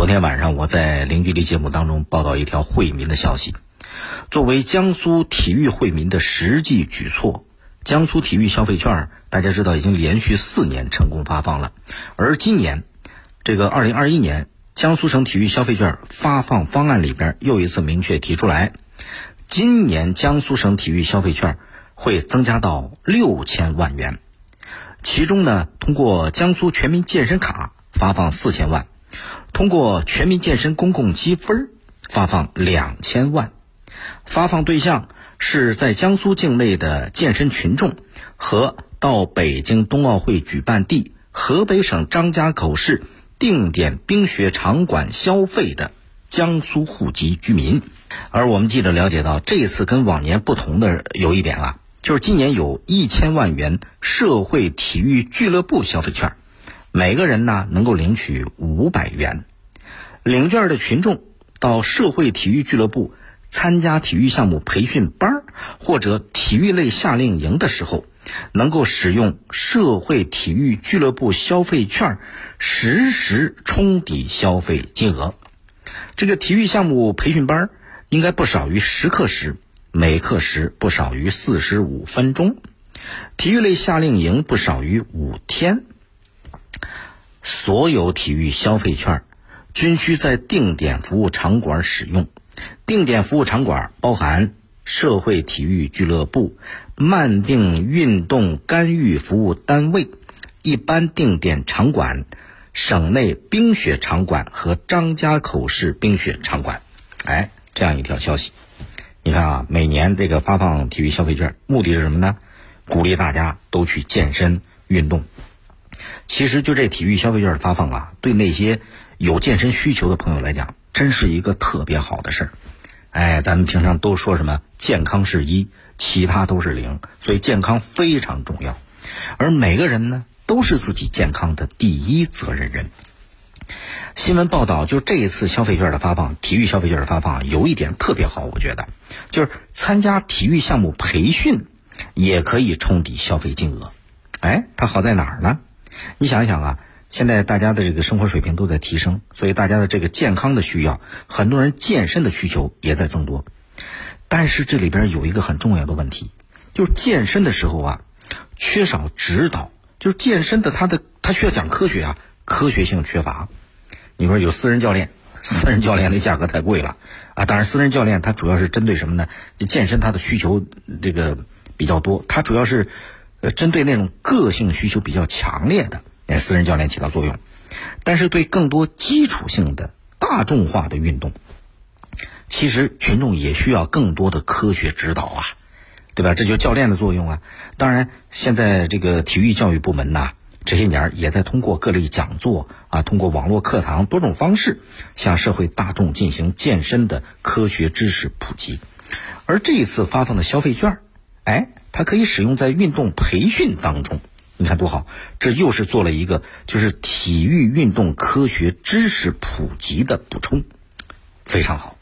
昨天晚上我在零距离节目当中报道一条惠民的消息，作为江苏体育惠民的实际举措，江苏体育消费券大家知道已经连续四年成功发放了，而今年这个二零二一年江苏省体育消费券发放方案里边又一次明确提出来，今年江苏省体育消费券会增加到六千万元，其中呢，通过江苏全民健身卡发放四千万。通过全民健身公共积分发放两千万，发放对象是在江苏境内的健身群众和到北京冬奥会举办地河北省张家口市定点冰雪场馆消费的江苏户籍居民。而我们记者了解到，这次跟往年不同的有一点啊，就是今年有一千万元社会体育俱乐部消费券。每个人呢能够领取五百元，领券的群众到社会体育俱乐部参加体育项目培训班或者体育类夏令营的时候，能够使用社会体育俱乐部消费券实时冲抵消费金额。这个体育项目培训班应该不少于十课时，每课时不少于四十五分钟；体育类夏令营不少于五天。所有体育消费券均需在定点服务场馆使用。定点服务场馆包含社会体育俱乐部、慢定运动干预服务单位、一般定点场馆、省内冰雪场馆和张家口市冰雪场馆。哎，这样一条消息，你看啊，每年这个发放体育消费券，目的是什么呢？鼓励大家都去健身运动。其实就这体育消费券的发放啊，对那些有健身需求的朋友来讲，真是一个特别好的事儿。哎，咱们平常都说什么健康是一，其他都是零，所以健康非常重要。而每个人呢，都是自己健康的第一责任人。新闻报道，就这一次消费券的发放，体育消费券的发放有一点特别好，我觉得就是参加体育项目培训也可以冲抵消费金额。哎，它好在哪儿呢？你想一想啊，现在大家的这个生活水平都在提升，所以大家的这个健康的需要，很多人健身的需求也在增多。但是这里边有一个很重要的问题，就是健身的时候啊，缺少指导，就是健身的他的他需要讲科学啊，科学性缺乏。你说有私人教练，私人教练那价格太贵了啊。当然，私人教练他主要是针对什么呢？健身他的需求这个比较多，他主要是。呃，针对那种个性需求比较强烈的，哎，私人教练起到作用。但是对更多基础性的大众化的运动，其实群众也需要更多的科学指导啊，对吧？这就是教练的作用啊。当然，现在这个体育教育部门呐，这些年也在通过各类讲座啊，通过网络课堂多种方式，向社会大众进行健身的科学知识普及。而这一次发放的消费券，哎。它可以使用在运动培训当中，你看多好！这又是做了一个就是体育运动科学知识普及的补充，非常好。